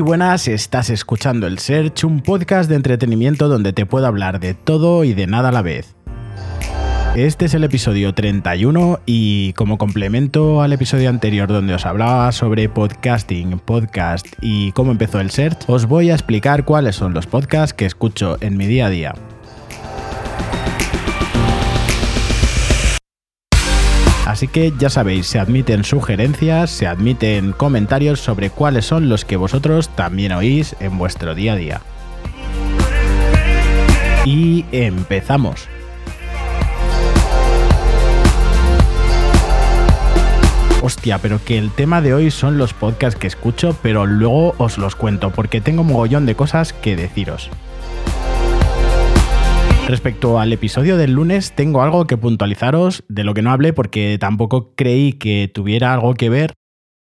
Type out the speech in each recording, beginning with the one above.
Muy buenas, estás escuchando el Search, un podcast de entretenimiento donde te puedo hablar de todo y de nada a la vez. Este es el episodio 31 y como complemento al episodio anterior donde os hablaba sobre podcasting, podcast y cómo empezó el search, os voy a explicar cuáles son los podcasts que escucho en mi día a día. Así que ya sabéis, se admiten sugerencias, se admiten comentarios sobre cuáles son los que vosotros también oís en vuestro día a día. Y empezamos. Hostia, pero que el tema de hoy son los podcasts que escucho, pero luego os los cuento porque tengo mogollón de cosas que deciros. Respecto al episodio del lunes, tengo algo que puntualizaros de lo que no hablé porque tampoco creí que tuviera algo que ver,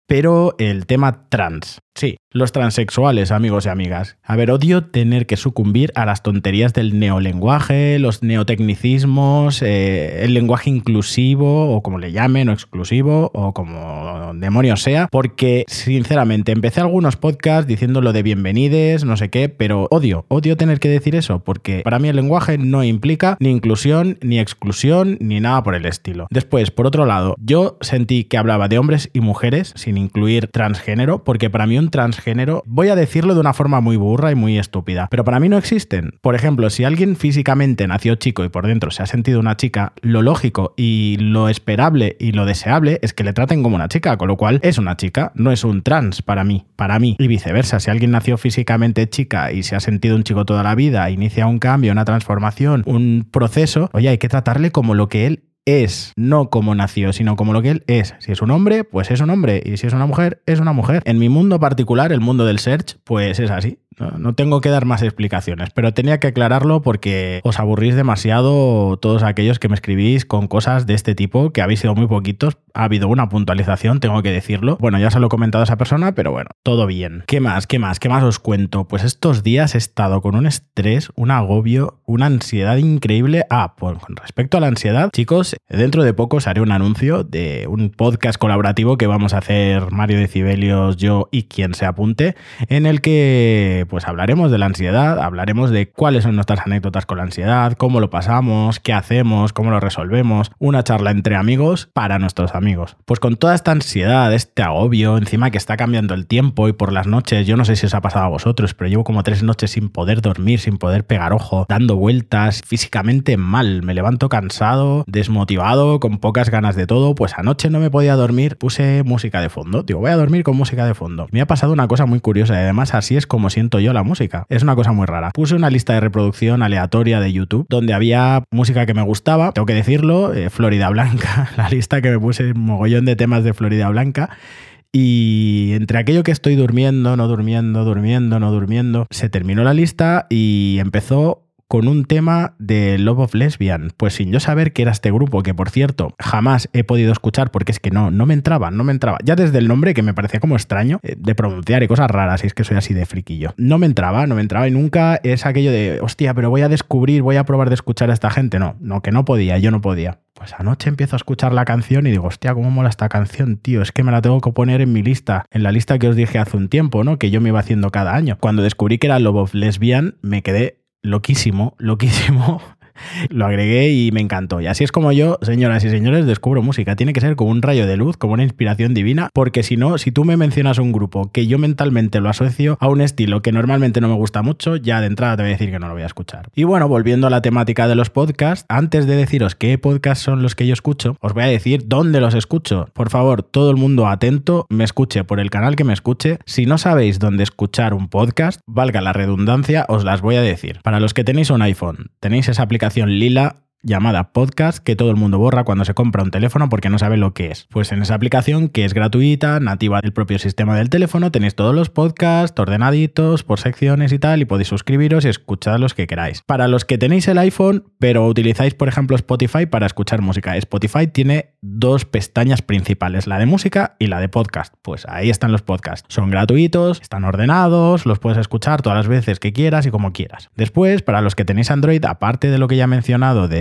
pero el tema trans. Sí, los transexuales, amigos y amigas. A ver, odio tener que sucumbir a las tonterías del neolenguaje, los neotecnicismos, eh, el lenguaje inclusivo, o como le llamen, o exclusivo, o como demonios sea, porque sinceramente empecé algunos podcasts diciendo lo de bienvenides, no sé qué, pero odio, odio tener que decir eso, porque para mí el lenguaje no implica ni inclusión, ni exclusión, ni nada por el estilo. Después, por otro lado, yo sentí que hablaba de hombres y mujeres, sin incluir transgénero, porque para mí transgénero, voy a decirlo de una forma muy burra y muy estúpida, pero para mí no existen. Por ejemplo, si alguien físicamente nació chico y por dentro se ha sentido una chica, lo lógico y lo esperable y lo deseable es que le traten como una chica, con lo cual es una chica, no es un trans para mí, para mí. Y viceversa, si alguien nació físicamente chica y se ha sentido un chico toda la vida, inicia un cambio, una transformación, un proceso, oye, hay que tratarle como lo que él es, no como nació, sino como lo que él es. Si es un hombre, pues es un hombre, y si es una mujer, es una mujer. En mi mundo particular, el mundo del search, pues es así. No, tengo que dar más explicaciones, pero tenía que aclararlo porque os aburrís demasiado todos aquellos que me escribís con cosas de este tipo, que habéis sido muy poquitos. Ha habido una puntualización, tengo que decirlo. Bueno, ya se lo he comentado a esa persona, pero bueno, todo bien. ¿Qué más? ¿Qué más? ¿Qué más os cuento? Pues estos días he estado con un estrés, un agobio, una ansiedad increíble. Ah, pues con respecto a la ansiedad, chicos, dentro de poco os haré un anuncio de un podcast colaborativo que vamos a hacer Mario de Cibelios, yo y quien se apunte, en el que pues hablaremos de la ansiedad, hablaremos de cuáles son nuestras anécdotas con la ansiedad, cómo lo pasamos, qué hacemos, cómo lo resolvemos, una charla entre amigos para nuestros amigos. Pues con toda esta ansiedad, este agobio, encima que está cambiando el tiempo y por las noches, yo no sé si os ha pasado a vosotros, pero llevo como tres noches sin poder dormir, sin poder pegar ojo, dando vueltas, físicamente mal, me levanto cansado, desmotivado, con pocas ganas de todo, pues anoche no me podía dormir, puse música de fondo, digo, voy a dormir con música de fondo. Me ha pasado una cosa muy curiosa y además así es como siento yo la música. Es una cosa muy rara. Puse una lista de reproducción aleatoria de YouTube donde había música que me gustaba, tengo que decirlo, eh, Florida Blanca, la lista que me puse mogollón de temas de Florida Blanca. Y entre aquello que estoy durmiendo, no durmiendo, durmiendo, no durmiendo, se terminó la lista y empezó con un tema de Love of Lesbian. Pues sin yo saber que era este grupo, que por cierto jamás he podido escuchar porque es que no, no me entraba, no me entraba. Ya desde el nombre que me parecía como extraño eh, de pronunciar y cosas raras, y es que soy así de friquillo. No me entraba, no me entraba y nunca es aquello de, hostia, pero voy a descubrir, voy a probar de escuchar a esta gente. No, no, que no podía, yo no podía. Pues anoche empiezo a escuchar la canción y digo, hostia, cómo mola esta canción, tío. Es que me la tengo que poner en mi lista, en la lista que os dije hace un tiempo, ¿no? Que yo me iba haciendo cada año. Cuando descubrí que era Love of Lesbian, me quedé loquísimo, loquísimo. Lo agregué y me encantó. Y así es como yo, señoras y señores, descubro música. Tiene que ser como un rayo de luz, como una inspiración divina, porque si no, si tú me mencionas un grupo que yo mentalmente lo asocio a un estilo que normalmente no me gusta mucho, ya de entrada te voy a decir que no lo voy a escuchar. Y bueno, volviendo a la temática de los podcasts, antes de deciros qué podcasts son los que yo escucho, os voy a decir dónde los escucho. Por favor, todo el mundo atento, me escuche por el canal que me escuche. Si no sabéis dónde escuchar un podcast, valga la redundancia, os las voy a decir. Para los que tenéis un iPhone, tenéis esa aplicación lila llamada podcast que todo el mundo borra cuando se compra un teléfono porque no sabe lo que es. Pues en esa aplicación que es gratuita, nativa del propio sistema del teléfono, tenéis todos los podcasts ordenaditos por secciones y tal y podéis suscribiros y escuchar los que queráis. Para los que tenéis el iPhone pero utilizáis por ejemplo Spotify para escuchar música, Spotify tiene dos pestañas principales, la de música y la de podcast. Pues ahí están los podcasts. Son gratuitos, están ordenados, los puedes escuchar todas las veces que quieras y como quieras. Después, para los que tenéis Android, aparte de lo que ya he mencionado de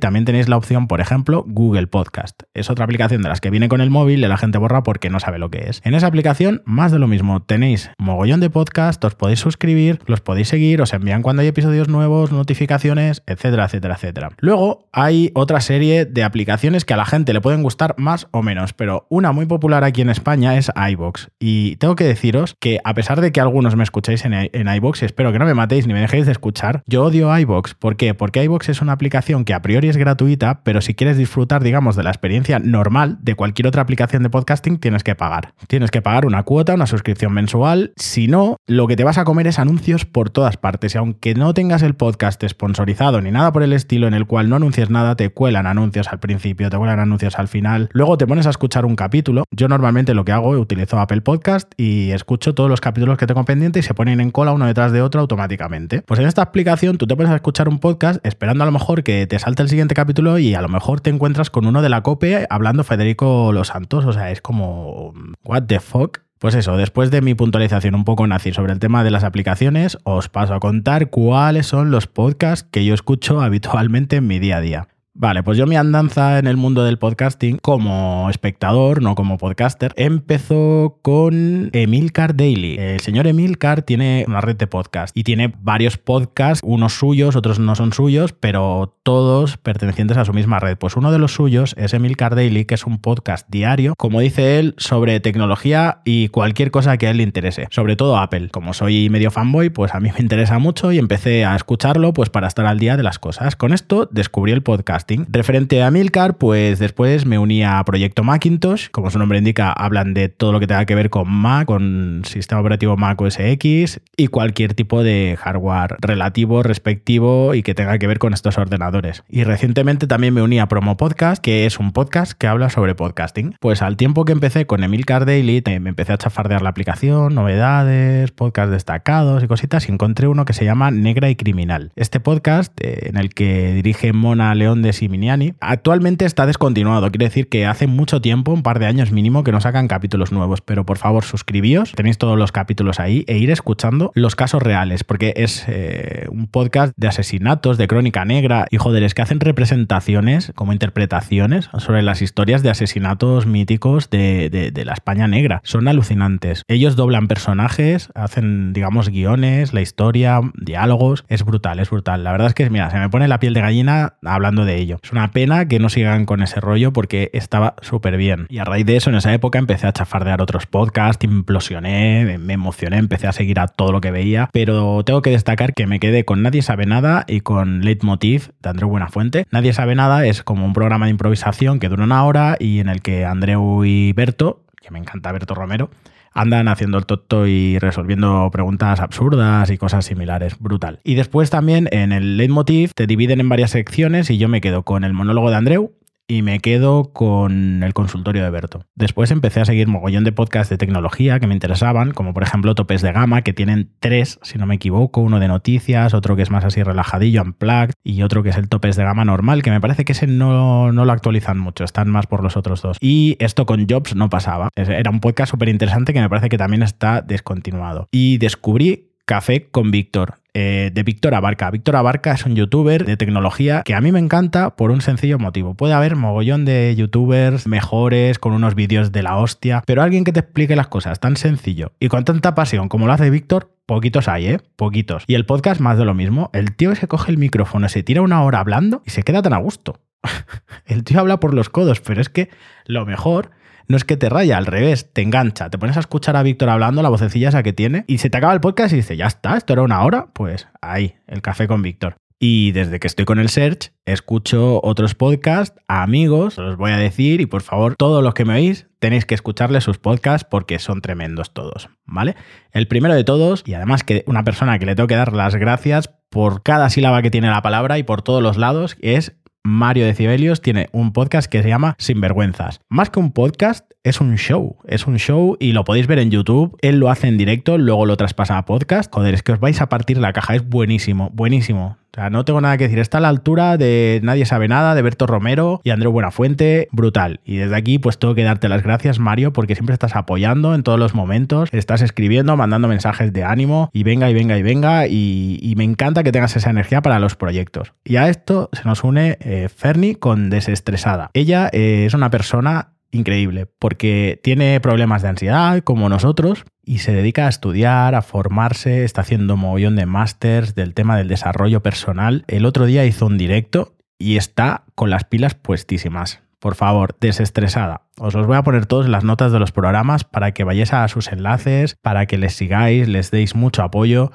también tenéis la opción, por ejemplo, Google Podcast. Es otra aplicación de las que viene con el móvil y la gente borra porque no sabe lo que es. En esa aplicación, más de lo mismo, tenéis mogollón de podcast, os podéis suscribir, los podéis seguir, os envían cuando hay episodios nuevos, notificaciones, etcétera, etcétera, etcétera. Luego hay otra serie de aplicaciones que a la gente le pueden gustar más o menos, pero una muy popular aquí en España es iBox. Y tengo que deciros que a pesar de que algunos me escucháis en, en iBox, espero que no me matéis ni me dejéis de escuchar, yo odio iBox. ¿Por qué? Porque iBox es una aplicación que a priori es gratuita, pero si quieres disfrutar, digamos, de la experiencia normal de cualquier otra aplicación de podcasting, tienes que pagar. Tienes que pagar una cuota, una suscripción mensual. Si no, lo que te vas a comer es anuncios por todas partes. Y aunque no tengas el podcast sponsorizado ni nada por el estilo en el cual no anuncies nada, te cuelan anuncios al principio, te cuelan anuncios al final. Luego te pones a escuchar un capítulo. Yo normalmente lo que hago, utilizo Apple Podcast y escucho todos los capítulos que tengo pendientes y se ponen en cola uno detrás de otro automáticamente. Pues en esta aplicación tú te pones a escuchar un podcast esperando a lo mejor que te salte el siguiente capítulo y a lo mejor te encuentras con uno de la COPE hablando Federico Los Santos. O sea, es como, what the fuck. Pues eso, después de mi puntualización un poco nazi sobre el tema de las aplicaciones, os paso a contar cuáles son los podcasts que yo escucho habitualmente en mi día a día. Vale, pues yo mi andanza en el mundo del podcasting como espectador, no como podcaster, empezó con Emilcar Daily. El señor Emilcar tiene una red de podcast y tiene varios podcasts, unos suyos, otros no son suyos, pero todos pertenecientes a su misma red. Pues uno de los suyos es Emilcar Daily, que es un podcast diario, como dice él, sobre tecnología y cualquier cosa que a él le interese, sobre todo Apple. Como soy medio fanboy, pues a mí me interesa mucho y empecé a escucharlo pues para estar al día de las cosas. Con esto descubrí el podcast Referente a Milcar, pues después me uní a Proyecto Macintosh. Como su nombre indica, hablan de todo lo que tenga que ver con Mac, con sistema operativo Mac OS X y cualquier tipo de hardware relativo, respectivo y que tenga que ver con estos ordenadores. Y recientemente también me uní a Promo Podcast, que es un podcast que habla sobre podcasting. Pues al tiempo que empecé con Emilcar Daily, me empecé a chafardear la aplicación, novedades, podcast destacados y cositas, y encontré uno que se llama Negra y Criminal. Este podcast, eh, en el que dirige Mona León de Siminiani, actualmente está descontinuado. Quiere decir que hace mucho tiempo, un par de años mínimo, que no sacan capítulos nuevos. Pero por favor, suscribíos, tenéis todos los capítulos ahí e ir escuchando los casos reales, porque es eh, un podcast de asesinatos, de crónica negra y joder, es que hacen representaciones como interpretaciones sobre las historias de asesinatos míticos de, de la España negra. Son alucinantes. Ellos doblan personajes, hacen, digamos, guiones, la historia, diálogos. Es brutal, es brutal. La verdad es que, mira, se me pone la piel de gallina hablando de Es una pena que no sigan con ese rollo porque estaba súper bien. Y a raíz de eso, en esa época empecé a chafardear otros podcasts, implosioné, me emocioné, empecé a seguir a todo lo que veía. Pero tengo que destacar que me quedé con Nadie sabe nada y con Leitmotiv de Andreu Buenafuente. Nadie sabe nada es como un programa de improvisación que dura una hora y en el que Andreu y Berto, que me encanta Berto Romero, andan haciendo el tonto y resolviendo preguntas absurdas y cosas similares. Brutal. Y después también en el leitmotiv te dividen en varias secciones y yo me quedo con el monólogo de Andreu, y me quedo con el consultorio de Berto. Después empecé a seguir mogollón de podcasts de tecnología que me interesaban, como por ejemplo Topes de Gama, que tienen tres, si no me equivoco, uno de noticias, otro que es más así relajadillo, unplugged, y otro que es el Topes de Gama normal, que me parece que ese no, no lo actualizan mucho, están más por los otros dos. Y esto con Jobs no pasaba. Era un podcast súper interesante que me parece que también está descontinuado. Y descubrí Café con Víctor. Eh, de Víctor Abarca. Víctor Abarca es un youtuber de tecnología que a mí me encanta por un sencillo motivo. Puede haber mogollón de youtubers mejores, con unos vídeos de la hostia, pero alguien que te explique las cosas tan sencillo y con tanta pasión como lo hace Víctor, poquitos hay, ¿eh? Poquitos. Y el podcast más de lo mismo. El tío se coge el micrófono, se tira una hora hablando y se queda tan a gusto. el tío habla por los codos, pero es que lo mejor no es que te raya, al revés, te engancha. Te pones a escuchar a Víctor hablando, la vocecilla esa que tiene, y se te acaba el podcast y dice, ya está, esto era una hora. Pues ahí, el café con Víctor. Y desde que estoy con el Search, escucho otros podcasts a amigos, os voy a decir, y por favor, todos los que me oís, tenéis que escucharle sus podcasts porque son tremendos todos, ¿vale? El primero de todos, y además que una persona que le tengo que dar las gracias por cada sílaba que tiene la palabra y por todos los lados, es Mario de Cibelios tiene un podcast que se llama Sinvergüenzas. Más que un podcast, es un show. Es un show y lo podéis ver en YouTube. Él lo hace en directo, luego lo traspasa a podcast. Joder, es que os vais a partir la caja. Es buenísimo, buenísimo. O sea, no tengo nada que decir. Está a la altura de Nadie sabe nada, de Berto Romero y Andreu Buenafuente. Brutal. Y desde aquí, pues tengo que darte las gracias, Mario, porque siempre estás apoyando en todos los momentos. Estás escribiendo, mandando mensajes de ánimo y venga y venga y venga. Y, me encanta que tengas esa energía para los proyectos. Y a esto se nos une eh, Ferni con Desestresada. Ella eh, es una persona increíble, porque tiene problemas de ansiedad como nosotros y se dedica a estudiar, a formarse, está haciendo mogollón de másters del tema del desarrollo personal. El otro día hizo un directo y está con las pilas puestísimas. Por favor, desestresada. Os los voy a poner todos las notas de los programas para que vayáis a sus enlaces, para que les sigáis, les deis mucho apoyo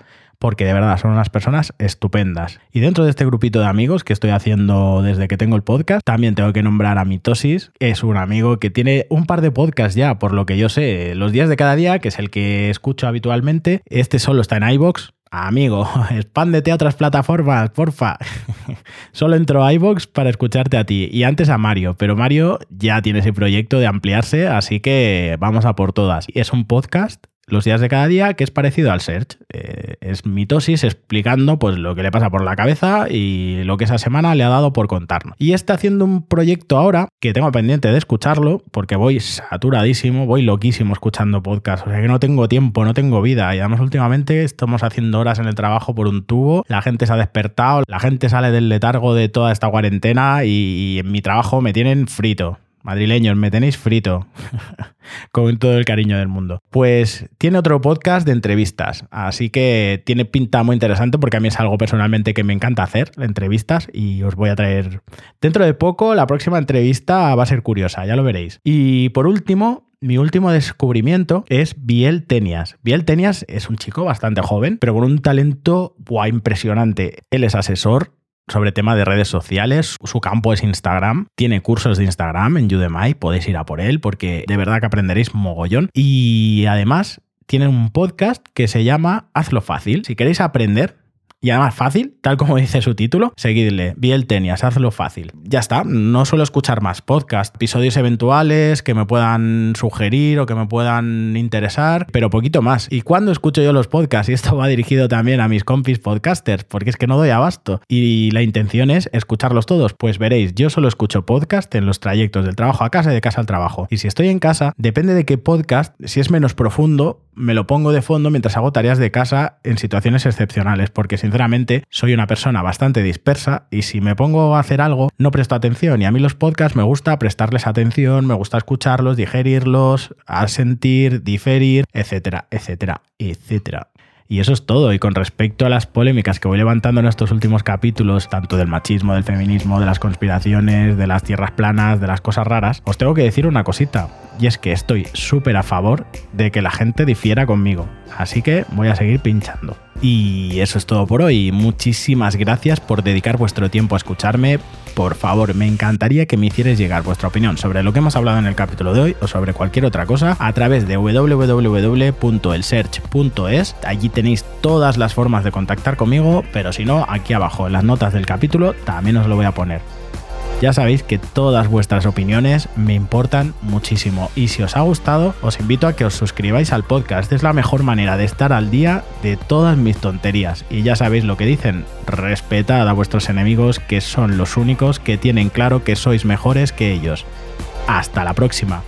porque de verdad son unas personas estupendas. Y dentro de este grupito de amigos que estoy haciendo desde que tengo el podcast, también tengo que nombrar a Mitosis. Es un amigo que tiene un par de podcasts ya, por lo que yo sé, los días de cada día, que es el que escucho habitualmente. Este solo está en iBox, Amigo, expándete a otras plataformas, porfa. Solo entro a para escucharte a ti y antes a Mario, pero Mario ya tiene ese proyecto de ampliarse, así que vamos a por todas. Es un podcast los días de cada día, que es parecido al Search. Eh, es mitosis explicando pues, lo que le pasa por la cabeza y lo que esa semana le ha dado por contarnos. Y está haciendo un proyecto ahora que tengo pendiente de escucharlo porque voy saturadísimo, voy loquísimo escuchando podcast. O sea que no tengo tiempo, no tengo vida. Y además últimamente estamos haciendo horas en el trabajo por un tubo, la gente se ha despertado, la gente sale del letargo de toda esta cuarentena y en mi trabajo me tienen frito. Madrileños, me tenéis frito. Con todo el cariño del mundo. Pues tiene otro podcast de entrevistas. Así que tiene pinta muy interesante porque a mí es algo personalmente que me encanta hacer, entrevistas. Y os voy a traer. Dentro de poco, la próxima entrevista va a ser curiosa, ya lo veréis. Y por último, mi último descubrimiento es Biel Tenias. Biel Tenias es un chico bastante joven, pero con un talento impresionante. Él es asesor sobre tema de redes sociales. Su campo es Instagram. Tiene cursos de Instagram en Udemy. Podéis ir a por él porque de verdad que aprenderéis mogollón. Y además tiene un podcast que se llama Hazlo Fácil. Si queréis aprender y además fácil, tal como dice su título, seguidle, Biel Tenias, hazlo fácil. Ya está, no suelo escuchar más podcast, episodios eventuales que me puedan sugerir o que me puedan interesar, pero poquito más. ¿Y cuando escucho yo los podcasts? Y esto va dirigido también a mis compis podcasters, porque es que no doy abasto. Y la intención es escucharlos todos. Pues veréis, yo solo escucho podcast en los trayectos del trabajo a casa y de casa al trabajo. Y si estoy en casa, depende de qué podcast, si es menos profundo, me lo pongo de fondo mientras hago tareas de casa en situaciones excepcionales, porque sinceramente soy una persona bastante dispersa y si me pongo a hacer algo no presto atención y a mí los podcasts me gusta prestarles atención, me gusta escucharlos, digerirlos, sentir, diferir, etcétera, etcétera, etcétera. Y eso es todo. Y con respecto a las polémicas que voy levantando en estos últimos capítulos, tanto del machismo, del feminismo, de las conspiraciones, de las tierras planas, de las cosas raras, os tengo que decir una cosita. Y es que estoy súper a favor de que la gente difiera conmigo. Así que voy a seguir pinchando. Y eso es todo por hoy. Muchísimas gracias por dedicar vuestro tiempo a escucharme. Por favor, me encantaría que me hicierais llegar vuestra opinión sobre lo que hemos hablado en el capítulo de hoy o sobre cualquier otra cosa a través de www.elsearch.es. Allí tenéis todas las formas de contactar conmigo, pero si no, aquí abajo en las notas del capítulo también os lo voy a poner. Ya sabéis que todas vuestras opiniones me importan muchísimo y si os ha gustado os invito a que os suscribáis al podcast. Es la mejor manera de estar al día de todas mis tonterías. Y ya sabéis lo que dicen, respetad a vuestros enemigos que son los únicos que tienen claro que sois mejores que ellos. Hasta la próxima.